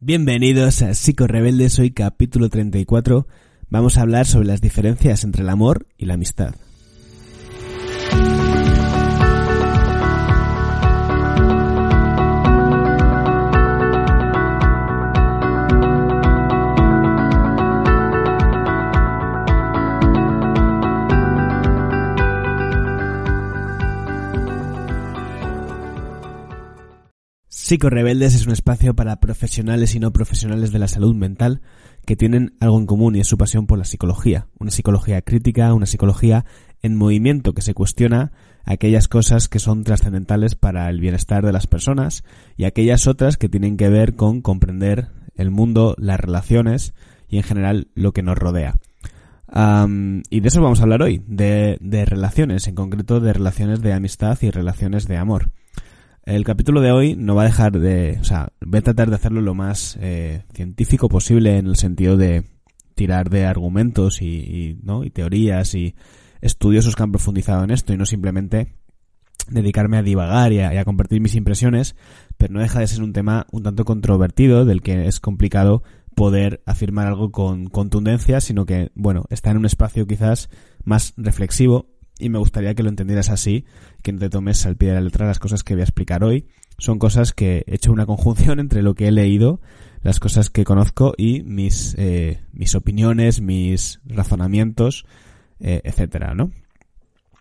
Bienvenidos a Psico Rebeldes, hoy capítulo 34. Vamos a hablar sobre las diferencias entre el amor y la amistad. Psico-Rebeldes es un espacio para profesionales y no profesionales de la salud mental que tienen algo en común y es su pasión por la psicología. Una psicología crítica, una psicología en movimiento que se cuestiona aquellas cosas que son trascendentales para el bienestar de las personas y aquellas otras que tienen que ver con comprender el mundo, las relaciones y en general lo que nos rodea. y de eso vamos a hablar hoy, de relaciones, en concreto de relaciones de amistad y relaciones de amor. El capítulo de hoy no va a dejar de, o sea, voy a tratar de hacerlo lo más eh, científico posible en el sentido de tirar de argumentos y, ¿no? y teorías y estudiosos que han profundizado en esto y no simplemente dedicarme a divagar y a, compartir mis impresiones, pero no deja de ser un tema un tanto controvertido del que es complicado poder afirmar algo con contundencia, sino que, bueno, está en un espacio quizás más reflexivo y me gustaría que lo entendieras así, que no te tomes al pie de la letra las cosas que voy a explicar hoy. Son cosas que he hecho una conjunción entre lo que he leído, las cosas que conozco y mis, eh, mis opiniones, mis razonamientos, eh, etcétera, ¿no?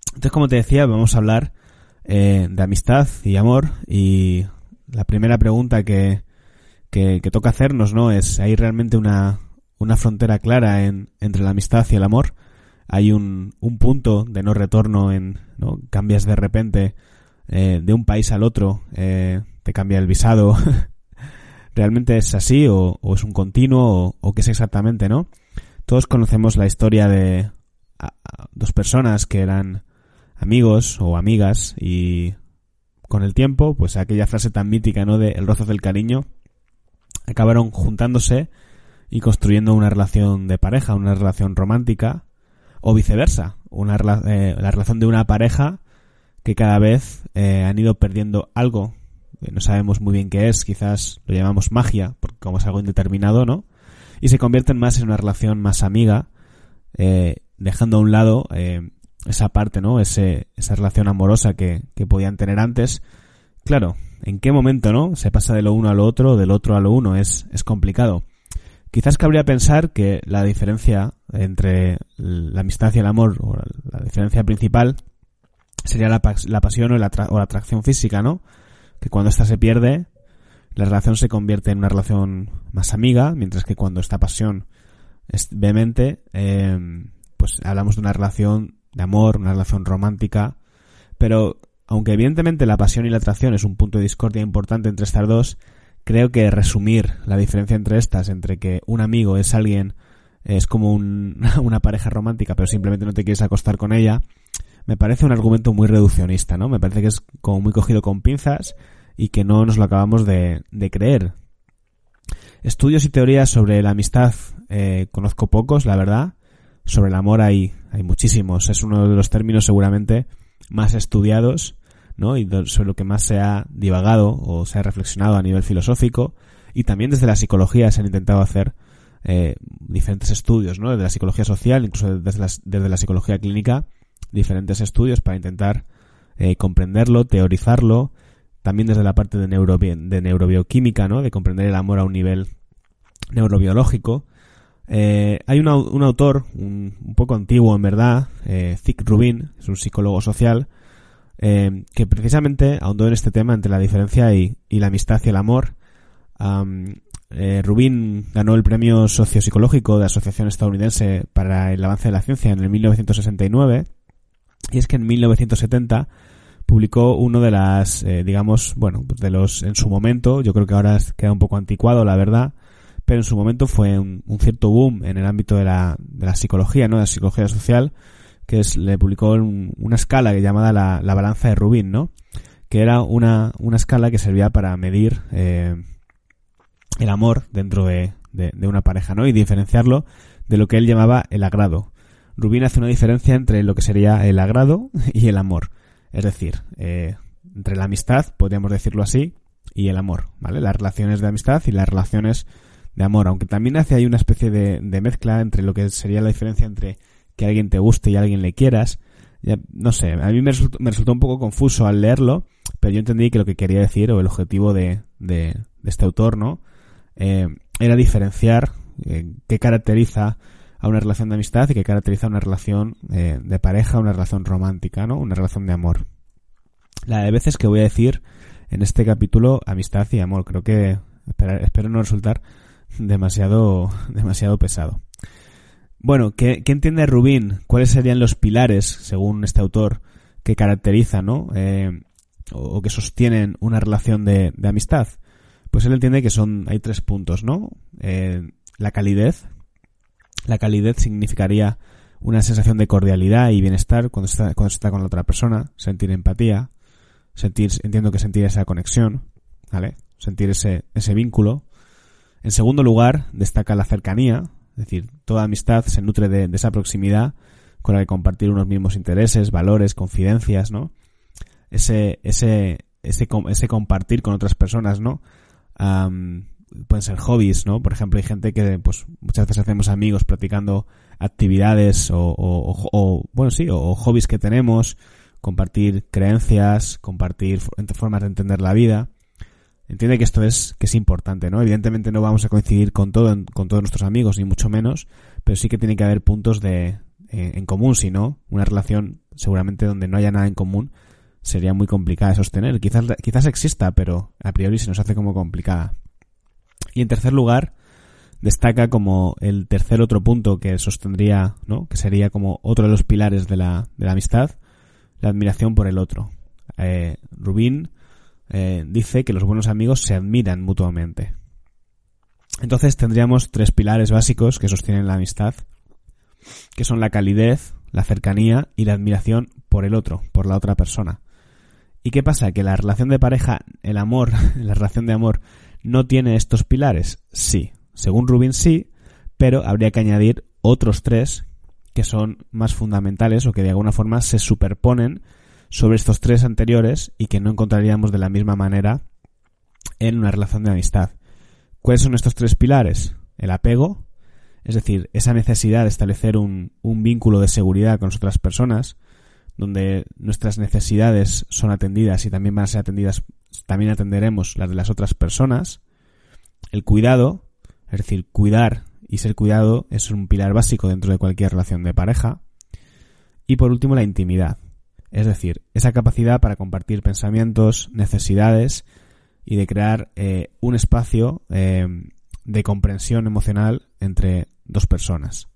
Entonces, como te decía, vamos a hablar eh, de amistad y amor y la primera pregunta que, que, que, toca hacernos, ¿no? Es, ¿hay realmente una, una frontera clara en, entre la amistad y el amor? Hay un, un punto de no retorno en, ¿no? Cambias de repente eh, de un país al otro, eh, te cambia el visado. ¿Realmente es así o, o es un continuo o, qué es exactamente, no? Todos conocemos la historia de dos personas que eran amigos o amigas y con el tiempo, pues aquella frase tan mítica, ¿no? De el rozo del cariño, acabaron juntándose y construyendo una relación de pareja, una relación romántica o viceversa, una, eh, la relación de una pareja que cada vez eh, han ido perdiendo algo, que no sabemos muy bien qué es, quizás lo llamamos magia, porque como es algo indeterminado, ¿no? Y se convierten más en una relación más amiga, eh, dejando a un lado esa parte, ¿no? Ese, esa relación amorosa que, que podían tener antes. Claro, ¿en qué momento, no? Se pasa de lo uno a lo otro, del otro a lo uno, es, es complicado. Quizás cabría pensar que la diferencia entre la amistad y el amor, o la diferencia principal, sería la, pasión o la, atracción física, ¿no? Que cuando ésta se pierde, la relación se convierte en una relación más amiga, mientras que cuando esta pasión es vehemente, em, pues hablamos de una relación de amor, una relación romántica, pero aunque evidentemente la pasión y la atracción es un punto de discordia importante entre estas dos, creo que resumir la diferencia entre estas, entre que un amigo es alguien, es como una pareja romántica, pero simplemente no te quieres acostar con ella, me parece un argumento muy reduccionista, ¿no? Me parece que es como muy cogido con pinzas y que no nos lo acabamos de, creer. Estudios y teorías sobre la amistad eh, conozco pocos, la verdad. Sobre el amor hay, hay muchísimos. Es uno de los términos seguramente más estudiados ¿no? Y sobre lo que más se ha divagado o se ha reflexionado a nivel filosófico y también desde la psicología se han intentado hacer eh, diferentes estudios, ¿no? Desde la psicología social, incluso desde la, desde la psicología clínica, diferentes estudios para intentar eh, comprenderlo, teorizarlo, también desde la parte de, de neurobioquímica, ¿no? De comprender el amor a un nivel neurobiológico. Eh, hay un autor, un, un, poco antiguo en verdad, eh, Rubin, es un psicólogo social, eh, que precisamente ahondó en este tema entre la diferencia y, la amistad y el amor. Eh, Rubin ganó el premio sociopsicológico de la Asociación Estadounidense para el Avance de la Ciencia en el 1969 y es que en 1970 publicó uno de las, eh, digamos, bueno, pues de los, en su momento, yo creo que ahora queda un poco anticuado, la verdad, pero en su momento fue un, cierto boom en el ámbito de la, de la psicología, ¿no? De la psicología social, que es, le publicó una escala llamada la, la, balanza de Rubin, ¿no? Que era una, una escala que servía para medir eh, el amor dentro de, de, una pareja, ¿no? Y diferenciarlo de lo que él llamaba el agrado. Rubin hace una diferencia entre lo que sería el agrado y el amor. Es decir, eh, entre la amistad, podríamos decirlo así, y el amor, ¿vale? Las relaciones de amistad y las relaciones de amor, aunque también hace ahí una especie de, de mezcla entre lo que sería la diferencia entre que alguien te guste y alguien le quieras. Ya, no sé, a mí me resultó, me resultó un poco confuso al leerlo, pero yo entendí que lo que quería decir, o el objetivo de, de, de este autor, ¿no? Eh, era diferenciar eh, qué caracteriza a una relación de amistad y qué caracteriza a una relación eh, de pareja, una relación romántica, ¿no? Una relación de amor. La de veces que voy a decir en este capítulo amistad y amor, creo que espero, espero no resultar demasiado, demasiado pesado. Bueno, ¿qué, ¿qué, entiende Rubín? ¿Cuáles serían los pilares, según este autor, que caracterizan, ¿no? Eh, o, que sostienen una relación de, amistad? Pues él entiende que son, hay tres puntos, ¿no? Eh, la calidez. La calidez significaría una sensación de cordialidad y bienestar cuando está, cuando se está con la otra persona, sentir empatía, sentir, entiendo que sentir esa conexión, ¿vale? Sentir ese, ese vínculo. En segundo lugar, destaca la cercanía, es decir, toda amistad se nutre de, esa proximidad con la de compartir unos mismos intereses, valores, confidencias, ¿no? Ese, ese, ese, ese compartir con otras personas, ¿no? Um, pueden ser hobbies, ¿no? Por ejemplo, hay gente que, pues, muchas veces hacemos amigos practicando actividades o, o, o bueno, sí, o, o, hobbies que tenemos, compartir creencias, compartir formas de entender la vida entiende que esto es que es importante, ¿no? Evidentemente no vamos a coincidir con todo con todos nuestros amigos ni mucho menos, pero sí que tiene que haber puntos de en común, si no, una relación seguramente donde no haya nada en común sería muy complicada de sostener. Quizás quizás exista, pero a priori se nos hace como complicada. Y en tercer lugar, destaca como el tercer otro punto que sostendría, ¿no? Que sería como otro de los pilares de la, de la amistad, la admiración por el otro. Eh, Rubín eh, dice que los buenos amigos se admiran mutuamente. Entonces tendríamos tres pilares básicos que sostienen la amistad, que son la calidez, la cercanía y la admiración por el otro, por la otra persona. ¿Y qué pasa? Que la relación de pareja, el amor, la relación de amor, no tiene estos pilares. Sí, según Rubin sí, pero habría que añadir otros tres que son más fundamentales o que de alguna forma se superponen sobre estos tres anteriores y que no encontraríamos de la misma manera en una relación de amistad. ¿Cuáles son estos tres pilares? El apego, es decir, esa necesidad de establecer un, vínculo de seguridad con otras personas, donde nuestras necesidades son atendidas y también van a ser atendidas, también atenderemos las de las otras personas. El cuidado, es decir, cuidar y ser cuidado es un pilar básico dentro de cualquier relación de pareja. Y por último, la intimidad, es decir, esa capacidad para compartir pensamientos, necesidades y de crear eh, un espacio eh, de comprensión emocional entre dos personas.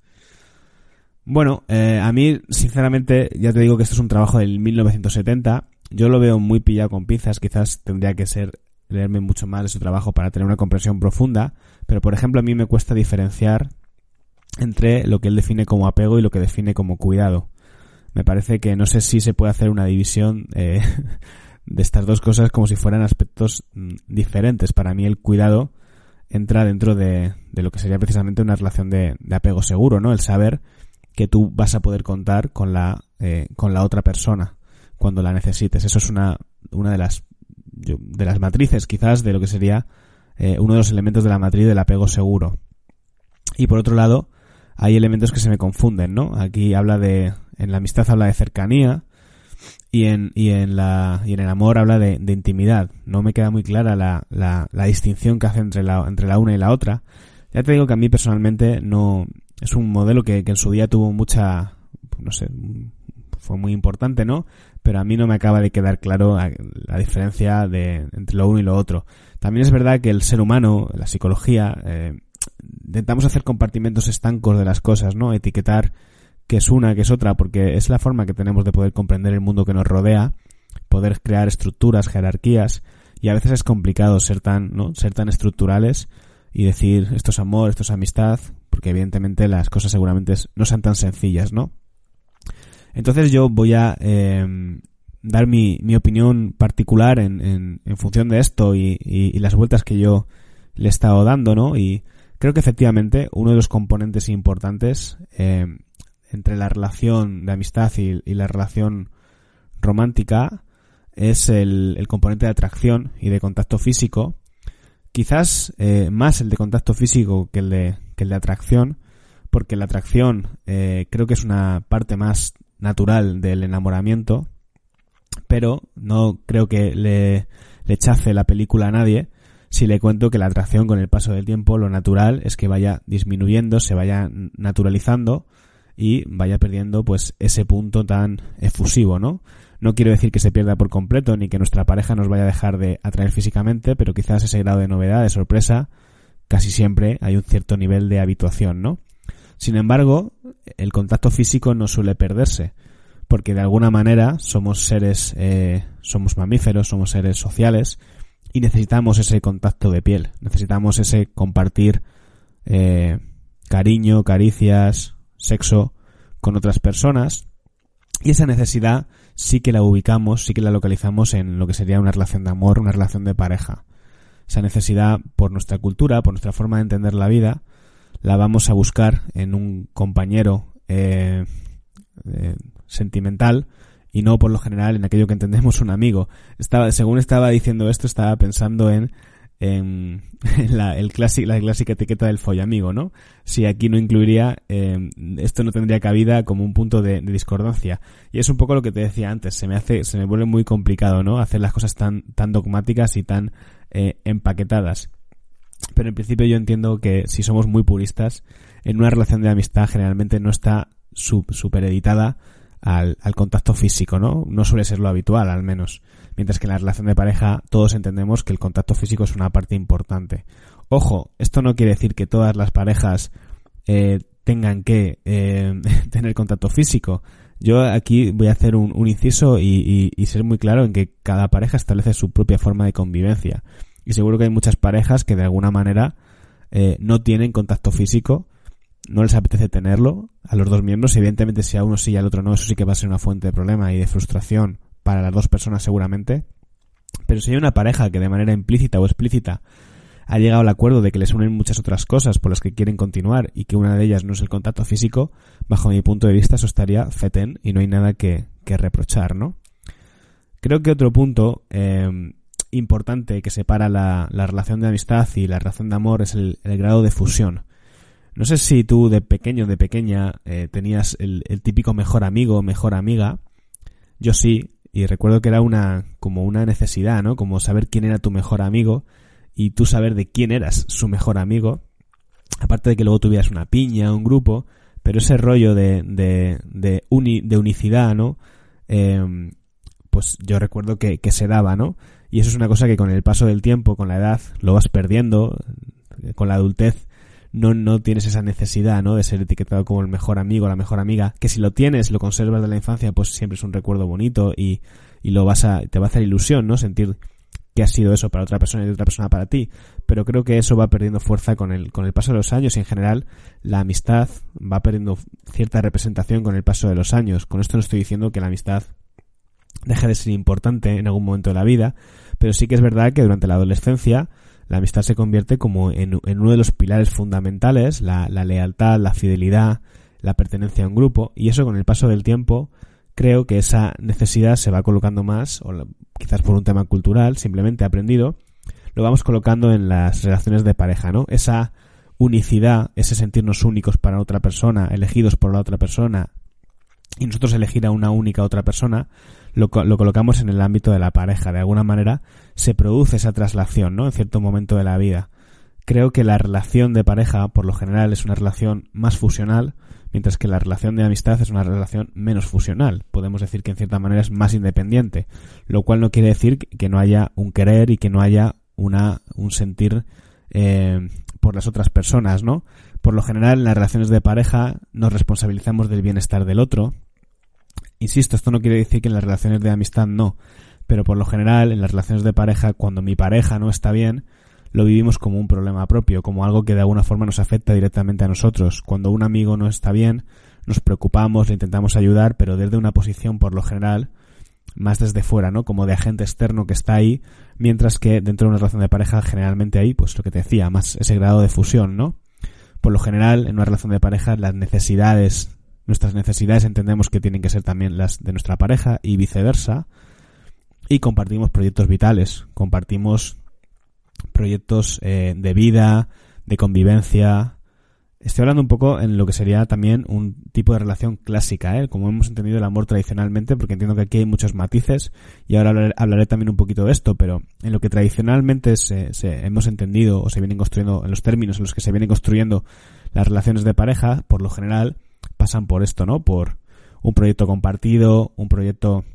Bueno, eh, a mí, sinceramente, ya te digo que esto es un trabajo del 1970. Yo lo veo muy pillado con pinzas. Quizás tendría que ser leerme mucho más de su trabajo para tener una comprensión profunda. Pero, por ejemplo, a mí me cuesta diferenciar entre lo que él define como apego y lo que define como cuidado me parece que no sé si se puede hacer una división eh, de estas dos cosas como si fueran aspectos mm, diferentes. Para mí el cuidado entra dentro de, de lo que sería precisamente una relación de, de, apego seguro, ¿no? El saber que tú vas a poder contar con la, eh, con la otra persona cuando la necesites. Eso es una, una de las, de las matrices quizás de lo que sería eh, uno de los elementos de la matriz del apego seguro. Y por otro lado, hay elementos que se me confunden, ¿no? Aquí habla de, en la amistad habla de cercanía y en, y en, la, y en el amor habla de, intimidad. No me queda muy clara la, la, la, distinción que hace entre la, entre la una y la otra. Ya te digo que a mí personalmente no, es un modelo que, que en su día tuvo mucha, no sé, fue muy importante, ¿no? Pero a mí no me acaba de quedar claro la diferencia de, entre lo uno y lo otro. También es verdad que el ser humano, la psicología, eh, intentamos hacer compartimentos estancos de las cosas, ¿no? Etiquetar que es una, que es otra, porque es la forma que tenemos de poder comprender el mundo que nos rodea, poder crear estructuras, jerarquías, y a veces es complicado ser tan, ¿no? Ser tan estructurales y decir esto es amor, esto es amistad, porque evidentemente las cosas seguramente no sean tan sencillas, ¿no? Entonces yo voy a eh, dar mi, mi, opinión particular en, en, en función de esto y, y, y, las vueltas que yo le he estado dando, ¿no? Y creo que efectivamente uno de los componentes importantes eh, entre la relación de amistad y, la relación romántica es el, componente de atracción y de contacto físico. Quizás eh, más el de contacto físico que el de, el de atracción, porque la atracción eh, creo que es una parte más natural del enamoramiento, pero no creo que le, le la película a nadie si le cuento que la atracción con el paso del tiempo, lo natural es que vaya disminuyendo, se vaya naturalizando y vaya perdiendo pues ese punto tan efusivo, ¿no? No quiero decir que se pierda por completo ni que nuestra pareja nos vaya a dejar de atraer físicamente, pero quizás ese grado de novedad, de sorpresa, casi siempre hay un cierto nivel de habituación, ¿no? Sin embargo, el contacto físico no suele perderse, porque de alguna manera somos seres, eh, somos mamíferos, somos seres sociales, y necesitamos ese contacto de piel, necesitamos ese compartir eh, cariño, caricias, sexo con otras personas y esa necesidad sí que la ubicamos, sí que la localizamos en lo que sería una relación de amor, una relación de pareja. Esa necesidad por nuestra cultura, por nuestra forma de entender la vida, la vamos a buscar en un compañero eh, eh, sentimental y no por lo general en aquello que entendemos un amigo. Estaba, según estaba diciendo esto, estaba pensando en, en, la, el clásica etiqueta del follamigo, ¿no? Si aquí no incluiría, eh, esto no tendría cabida como un punto de, discordancia. Y es un poco lo que te decía antes, se me hace, se me vuelve muy complicado, ¿no? Hacer las cosas tan, tan dogmáticas y tan eh, empaquetadas. Pero en principio yo entiendo que si somos muy puristas, en una relación de amistad generalmente no está supereditada al, al contacto físico, ¿no? No suele ser lo habitual, al menos. Mientras que en la relación de pareja todos entendemos que el contacto físico es una parte importante. Ojo, esto no quiere decir que todas las parejas eh, tengan que eh, tener contacto físico. Yo aquí voy a hacer un, un inciso y, y, ser muy claro en que cada pareja establece su propia forma de convivencia. Y seguro que hay muchas parejas que de alguna manera eh, no tienen contacto físico no les apetece tenerlo a los dos miembros. Evidentemente, si a uno sí y al otro no, eso sí que va a ser una fuente de problema y de frustración para las dos personas seguramente. Pero si hay una pareja que de manera implícita o explícita ha llegado al acuerdo de que les unen muchas otras cosas por las que quieren continuar y que una de ellas no es el contacto físico, bajo mi punto de vista eso estaría feten y no hay nada que, reprochar, ¿no? Creo que otro punto eh, importante que separa la, relación de amistad y la relación de amor es el grado de fusión. No sé si tú de pequeño, de pequeña, eh, tenías el, típico mejor amigo, mejor amiga. Yo sí, y recuerdo que era una, como una necesidad, ¿no? Como saber quién era tu mejor amigo y tú saber de quién eras su mejor amigo. Aparte de que luego tuvieras una piña, un grupo, pero ese rollo de, de, de, unicidad, ¿no? Em, pues yo recuerdo que, que se daba, ¿no? Y eso es una cosa que con el paso del tiempo, con la edad, lo vas perdiendo, con la adultez no, no tienes esa necesidad, ¿no? De ser etiquetado como el mejor amigo, la mejor amiga, que si lo tienes, lo conservas de la infancia, pues siempre es un recuerdo bonito y, y lo vas a, te va a hacer ilusión, ¿no? Sentir que ha sido eso para otra persona y otra persona para ti. Pero creo que eso va perdiendo fuerza con el, con el paso de los años y en general la amistad va perdiendo cierta representación con el paso de los años. Con esto no estoy diciendo que la amistad deje de ser importante en algún momento de la vida, pero sí que es verdad que durante la adolescencia la amistad se convierte como en, uno de los pilares fundamentales, la, lealtad, la fidelidad, la pertenencia a un grupo, y eso con el paso del tiempo creo que esa necesidad se va colocando más, o quizás por un tema cultural, simplemente aprendido, lo vamos colocando en las relaciones de pareja, ¿no? Esa unicidad, ese sentirnos únicos para otra persona, elegidos por la otra persona, y nosotros elegir a una única otra persona, lo, lo, colocamos en el ámbito de la pareja. De alguna manera se produce esa traslación, ¿no? En cierto momento de la vida. Creo que la relación de pareja, por lo general, es una relación más fusional, mientras que la relación de amistad es una relación menos fusional. Podemos decir que en cierta manera es más independiente, lo cual no quiere decir que no haya un querer y que no haya una, un sentir eh, por las otras personas, ¿no? Por lo general, en las relaciones de pareja nos responsabilizamos del bienestar del otro, Insisto, esto no quiere decir que en las relaciones de amistad no, pero por lo general en las relaciones de pareja, cuando mi pareja no está bien, lo vivimos como un problema propio, como algo que de alguna forma nos afecta directamente a nosotros. Cuando un amigo no está bien, nos preocupamos, le intentamos ayudar, pero desde una posición por lo general más desde fuera, ¿no? Como de agente externo que está ahí, mientras que dentro de una relación de pareja generalmente hay, pues lo que te decía, más ese grado de fusión, ¿no? Por lo general, en una relación de pareja, las necesidades Nuestras necesidades entendemos que tienen que ser también las de nuestra pareja y viceversa. y compartimos proyectos vitales, compartimos proyectos eh, de vida, de convivencia. Estoy hablando un poco en lo que sería también un tipo de relación clásica, ¿eh? como hemos entendido el amor tradicionalmente, porque entiendo que aquí hay muchos matices y ahora hablaré, también un poquito de esto, pero en lo que tradicionalmente se, hemos entendido o se vienen construyendo, en los términos en los que se vienen construyendo las relaciones de pareja, por lo general pasan por esto, ¿no? Por un proyecto compartido, un proyecto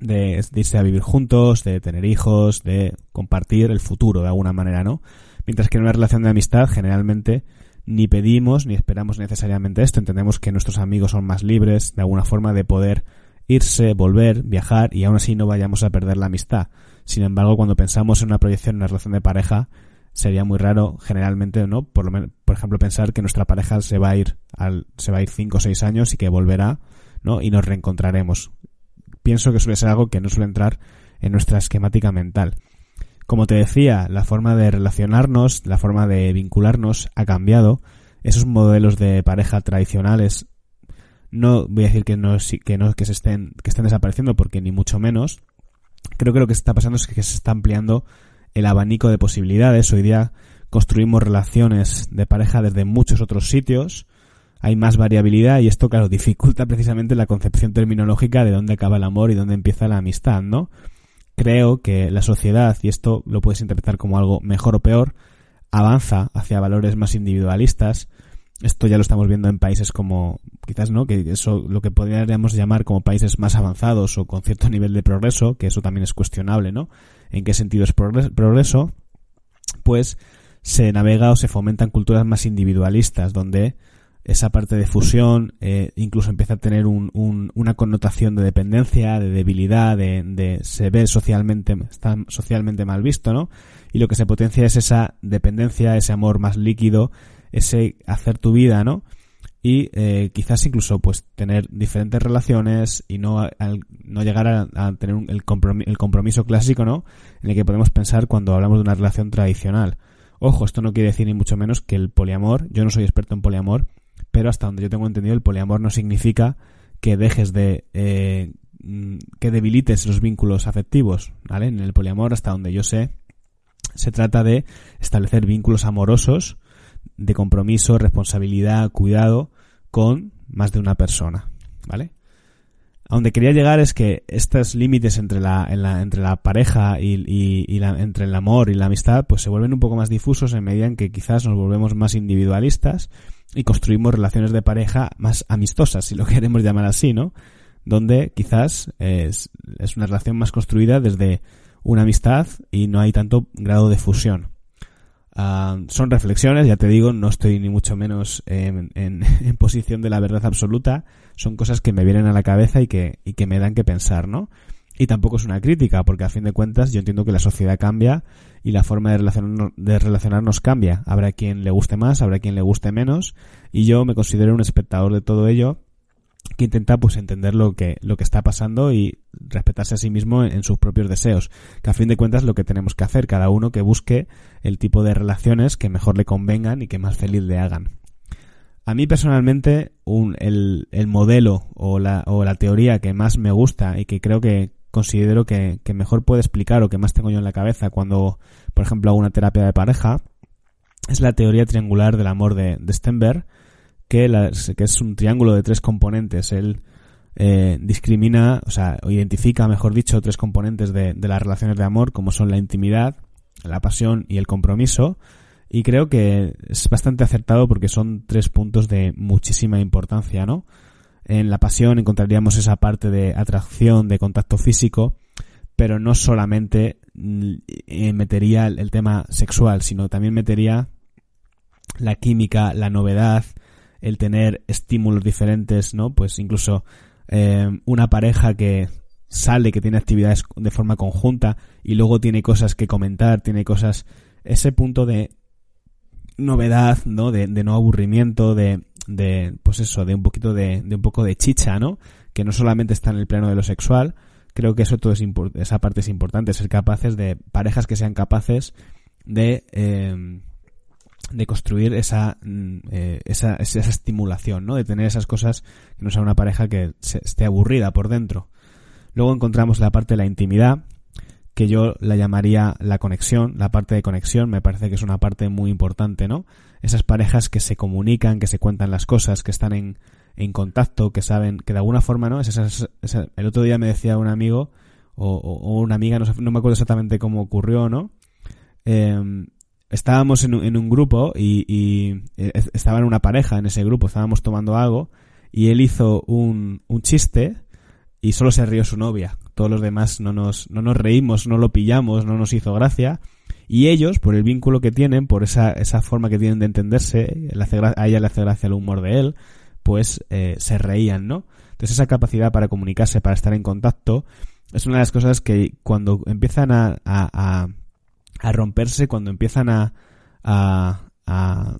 de, irse a vivir juntos, de tener hijos, de compartir el futuro de alguna manera, ¿no? Mientras que en una relación de amistad generalmente ni pedimos ni esperamos necesariamente esto. Entendemos que nuestros amigos son más libres de alguna forma de poder irse, volver, viajar y aún así no vayamos a perder la amistad. Sin embargo, cuando pensamos en una proyección, en una relación de pareja, sería muy raro generalmente, ¿no? Por lo menos, por ejemplo, pensar que nuestra pareja se va a ir al, se va a ir cinco o seis años y que volverá, ¿no? Y nos reencontraremos pienso que suele ser algo que no suele entrar en nuestra esquemática mental. Como te decía, la forma de relacionarnos, la forma de vincularnos ha cambiado. Esos modelos de pareja tradicionales no voy a decir que no que no que se estén que estén desapareciendo porque ni mucho menos. Creo que lo que está pasando es que se está ampliando el abanico de posibilidades. Hoy día construimos relaciones de pareja desde muchos otros sitios hay más variabilidad y esto, claro, dificulta precisamente la concepción terminológica de dónde acaba el amor y dónde empieza la amistad, ¿no? Creo que la sociedad, y esto lo puedes interpretar como algo mejor o peor, avanza hacia valores más individualistas. Esto ya lo estamos viendo en países como, quizás, ¿no? Que eso lo que podríamos llamar como países más avanzados o con cierto nivel de progreso, que eso también es cuestionable, ¿no? En qué sentido es progreso, pues se navega o se fomentan culturas más individualistas, donde esa parte de fusión eh, incluso empieza a tener un, una connotación de dependencia, de debilidad, de, de, se ve socialmente, está socialmente mal visto, ¿no? Y lo que se potencia es esa dependencia, ese amor más líquido, ese hacer tu vida, ¿no? Y eh, quizás incluso pues tener diferentes relaciones y no, no llegar a, tener el, compromiso, el compromiso clásico, ¿no? En el que podemos pensar cuando hablamos de una relación tradicional. Ojo, esto no quiere decir ni mucho menos que el poliamor, yo no soy experto en poliamor, pero hasta donde yo tengo entendido el poliamor no significa que dejes de eh, mm, que debilites los vínculos afectivos, ¿vale? En el poliamor, hasta donde yo sé, se trata de establecer vínculos amorosos de compromiso, responsabilidad, cuidado con más de una persona, ¿vale? A donde quería llegar es que estos límites entre la, entre la pareja y, y, la, entre el amor y la amistad pues se vuelven un poco más difusos en medida en que quizás nos volvemos más individualistas y construimos relaciones de pareja más amistosas, si lo queremos llamar así, ¿no? Donde quizás es, es una relación más construida desde una amistad y no hay tanto grado de fusión. Ah, son reflexiones, ya te digo, no estoy ni mucho menos en, en, en, posición de la verdad absoluta, son cosas que me vienen a la cabeza y que, y que me dan que pensar, ¿no? Y tampoco es una crítica, porque a fin de cuentas yo entiendo que la sociedad cambia y la forma de, relacionarnos, de relacionarnos cambia. Habrá quien le guste más, habrá quien le guste menos, y yo me considero un espectador de todo ello que intenta pues entender lo que, lo que está pasando y respetarse a sí mismo en, sus propios deseos. Que a fin de cuentas es lo que tenemos que hacer, cada uno que busque el tipo de relaciones que mejor le convengan y que más feliz le hagan. A mí personalmente un, el, el modelo o la, o la teoría que más me gusta y que creo que, considero que, mejor puede explicar o que más tengo yo en la cabeza cuando, por ejemplo, hago una terapia de pareja, es la teoría triangular del amor de, Stenberg, que, es un triángulo de tres componentes. Él eh, discrimina, o sea, o identifica, mejor dicho, tres componentes de, de las relaciones de amor, como son la intimidad, la pasión y el compromiso. Y creo que es bastante acertado porque son tres puntos de muchísima importancia, ¿no? En la pasión encontraríamos esa parte de atracción, de contacto físico, pero no solamente mm, eh, metería el tema sexual, sino también metería la química, la novedad, el tener estímulos diferentes, ¿no? Pues incluso eh, una pareja que sale, que tiene actividades de forma conjunta y luego tiene cosas que comentar, tiene cosas, ese punto de novedad, ¿no? De, de no aburrimiento, de, de, pues eso, de un poquito de, de un poco de chicha, ¿no? Que no solamente está en el plano de lo sexual, creo que eso todo es esa parte es importante, ser capaces de parejas que sean capaces de eh, de construir esa, mm, eh, esa, esa estimulación, ¿no? De tener esas cosas que no sea una pareja que se, esté aburrida por dentro. Luego encontramos la parte de la intimidad, que yo la llamaría la conexión, la parte de conexión me parece que es una parte muy importante, ¿no? Esas parejas que se comunican, que se cuentan las cosas, que están en, en contacto, que saben, que de alguna forma, ¿no? Es el otro día me decía un amigo o, una amiga, no, no, me acuerdo exactamente cómo ocurrió, ¿no? Em, estábamos en un, en un grupo y, y eh, estaba en una pareja en ese grupo, estábamos tomando algo y él hizo un, un chiste y solo se rió su novia. Todos los demás no nos, no nos reímos, no lo pillamos, no nos hizo gracia. Y ellos, por el vínculo que tienen, por esa, esa forma que tienen de entenderse, a ella le hace gracia el humor de él, pues eh, se reían, ¿no? Entonces esa capacidad para comunicarse, para estar en contacto, es una de las cosas que cuando empiezan a, romperse, cuando empiezan a, a, a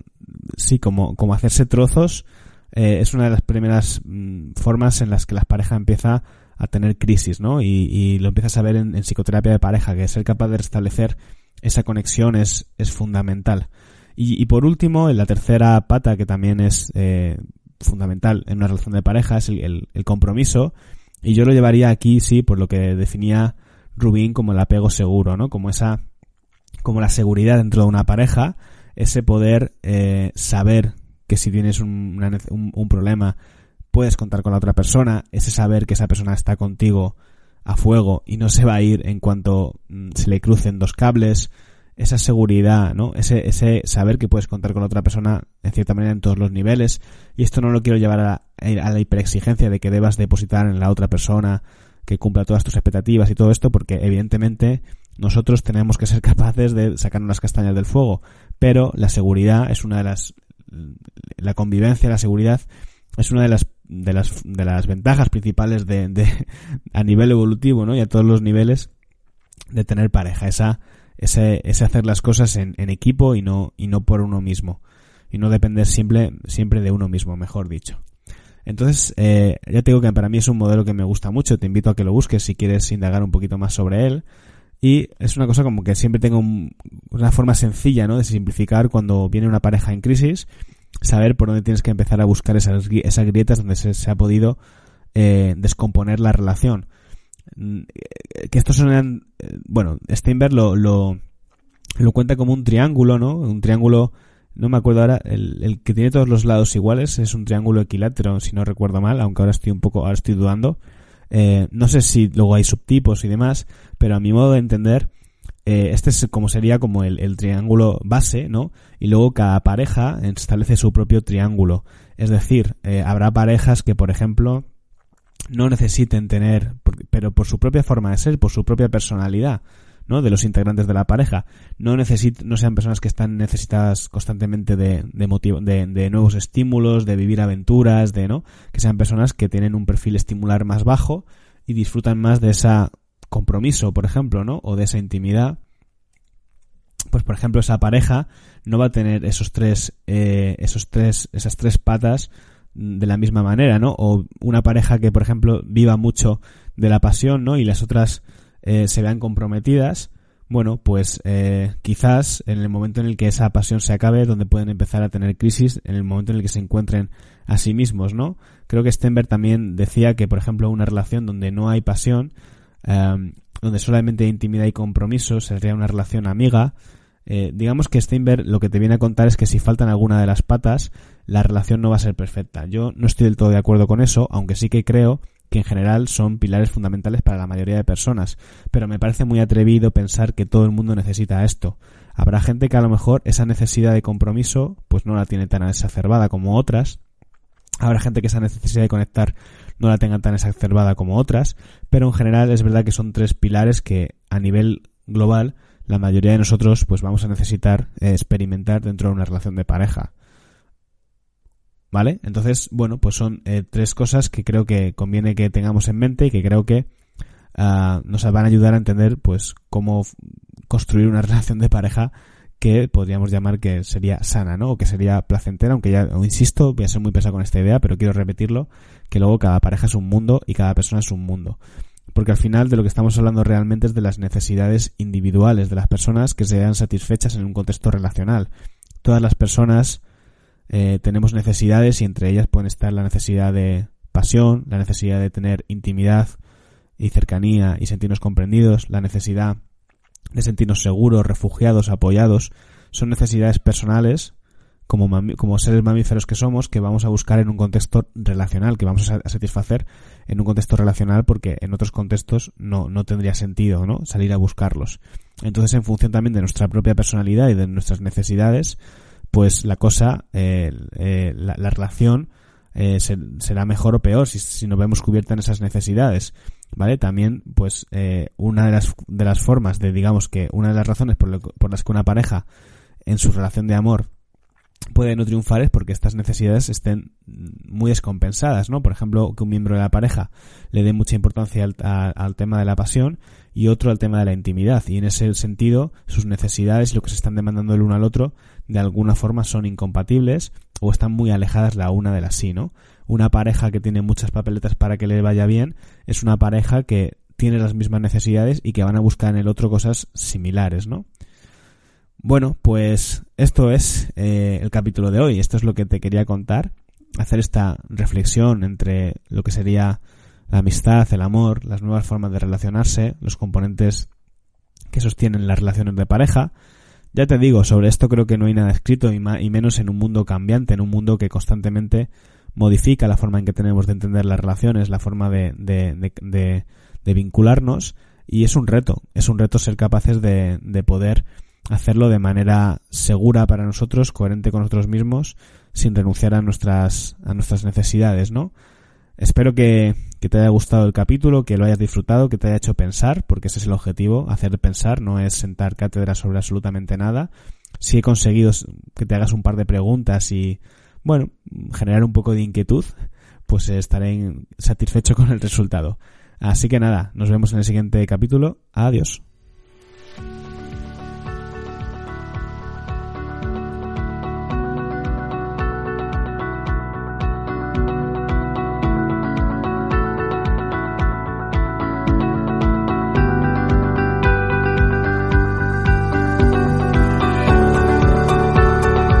sí, como, como hacerse trozos, eh, es una de las primeras mm, formas en las que la pareja empieza a tener crisis, ¿no? Y, y lo empiezas a ver en, en, psicoterapia de pareja, que ser capaz de restablecer esa conexión es, es fundamental. Y, y por último, en la tercera pata, que también es eh, fundamental en una relación de pareja es el, el, compromiso. Y yo lo llevaría aquí, sí, por lo que definía Rubín como el apego seguro, ¿no? Como esa, como la seguridad dentro de una pareja, ese poder eh, saber que si tienes un, un, problema puedes contar con la otra persona, ese saber que esa persona está contigo a fuego y no se va a ir en cuanto mm, se le crucen dos cables, esa seguridad, ¿no? Ese, ese saber que puedes contar con otra persona en cierta manera en todos los niveles. Y esto no lo quiero llevar a, a la hiperexigencia de que debas depositar en la otra persona que cumpla todas tus expectativas y todo esto, porque evidentemente nosotros tenemos que ser capaces de sacarnos las castañas del fuego. Pero la seguridad es una de las, la convivencia, la seguridad es una de las de las de las ventajas principales de, de a nivel evolutivo, ¿no? Y a todos los niveles de tener pareja, esa ese, ese hacer las cosas en, en, equipo y no, y no por uno mismo. Y no depender siempre, siempre de uno mismo, mejor dicho. Entonces, eh, ya te digo que para mí es un modelo que me gusta mucho. Te invito a que lo busques si quieres indagar un poquito más sobre él. Y es una cosa como que siempre tengo una forma sencilla, ¿no? De simplificar cuando viene una pareja en crisis, saber por dónde tienes que empezar a buscar esas, esas grietas donde se, se ha podido eh, descomponer la relación. Mm, que estos son, eh, bueno, Steinberg lo, lo, lo cuenta como un triángulo, ¿no? Un triángulo, no me acuerdo ahora, el, el, que tiene todos los lados iguales es un triángulo equilátero, si no recuerdo mal, aunque ahora estoy un poco, ahora estoy dudando. Eh, no sé si luego hay subtipos y demás, pero a mi modo de entender, eh, este es como sería como el, el, triángulo base, ¿no? Y luego cada pareja establece su propio triángulo. Es decir, eh, habrá parejas que, por ejemplo, no necesiten tener, pero por su propia forma de ser, por su propia personalidad, ¿no? De los integrantes de la pareja. No necesit no sean personas que están necesitadas constantemente de, de, de, de, nuevos estímulos, de vivir aventuras, de, ¿no? Que sean personas que tienen un perfil estimular más bajo y disfrutan más de ese compromiso, por ejemplo, ¿no? O de esa intimidad. Pues, por ejemplo, esa pareja no va a tener esos tres, eh, esos tres, esas tres patas de la misma manera, ¿no? O una pareja que, por ejemplo, viva mucho de la pasión, ¿no? Y las otras eh, se vean comprometidas, bueno, pues eh, quizás en el momento en el que esa pasión se acabe, donde pueden empezar a tener crisis, en el momento en el que se encuentren a sí mismos, ¿no? Creo que Stenberg también decía que, por ejemplo, una relación donde no hay pasión, eh, donde solamente hay intimidad y compromiso, sería una relación amiga, eh, digamos que Steinberg lo que te viene a contar es que si faltan alguna de las patas, la relación no va a ser perfecta. Yo no estoy del todo de acuerdo con eso, aunque sí que creo que en general son pilares fundamentales para la mayoría de personas, pero me parece muy atrevido pensar que todo el mundo necesita esto. Habrá gente que a lo mejor esa necesidad de compromiso pues no la tiene tan exacerbada como otras. Habrá gente que esa necesidad de conectar no la tenga tan exacerbada como otras, pero en general es verdad que son tres pilares que a nivel global la mayoría de nosotros pues vamos a necesitar eh, experimentar dentro de una relación de pareja. ¿Vale? Entonces, bueno, pues son eh, tres cosas que creo que conviene que tengamos en mente y que creo que uh, nos van a ayudar a entender pues cómo construir una relación de pareja que podríamos llamar que sería sana, ¿no? O que sería placentera, aunque ya, insisto, voy a ser muy pesado con esta idea, pero quiero repetirlo, que luego cada pareja es un mundo y cada persona es un mundo porque al final de lo que estamos hablando realmente es de las necesidades individuales de las personas que se satisfechas en un contexto relacional. Todas las personas eh, tenemos necesidades y entre ellas pueden estar la necesidad de pasión, la necesidad de tener intimidad y cercanía y sentirnos comprendidos, la necesidad de sentirnos seguros, refugiados, apoyados, son necesidades personales como, como seres mamíferos que somos que vamos a buscar en un contexto relacional, que vamos a, satisfacer en un contexto relacional porque en otros contextos no, no tendría sentido ¿no? salir a buscarlos. Entonces, en función también de nuestra propia personalidad y de nuestras necesidades, pues la cosa, eh, eh, la, la, relación eh, será mejor o peor si, si nos vemos cubierta en esas necesidades. ¿Vale? También, pues, eh, una de las, de las formas de, digamos que, una de las razones por, por las que una pareja en su relación de amor puede no triunfar es porque estas necesidades estén muy descompensadas, ¿no? Por ejemplo, que un miembro de la pareja le dé mucha importancia al, al, tema de la pasión y otro al tema de la intimidad. Y en ese sentido, sus necesidades y lo que se están demandando el uno al otro, de alguna forma son incompatibles o están muy alejadas la una de la sí, ¿no? Una pareja que tiene muchas papeletas para que le vaya bien es una pareja que tiene las mismas necesidades y que van a buscar en el otro cosas similares, ¿no? Bueno, pues esto es eh, el capítulo de hoy. Esto es lo que te quería contar. Hacer esta reflexión entre lo que sería la amistad, el amor, las nuevas formas de relacionarse, los componentes que sostienen las relaciones de pareja. Ya te digo, sobre esto creo que no hay nada escrito y, menos en un mundo cambiante, en un mundo que constantemente modifica la forma en que tenemos de entender las relaciones, la forma de, de vincularnos y es un reto, es un reto ser capaces de, poder hacerlo de manera segura para nosotros, coherente con nosotros mismos, sin renunciar a nuestras, a nuestras necesidades, ¿no? Espero que, que, te haya gustado el capítulo, que lo hayas disfrutado, que te haya hecho pensar, porque ese es el objetivo, hacer pensar, no es sentar cátedra sobre absolutamente nada. Si he conseguido que te hagas un par de preguntas y, bueno, generar un poco de inquietud, pues estaré satisfecho con el resultado. Así que nada, nos vemos en el siguiente capítulo. Adiós.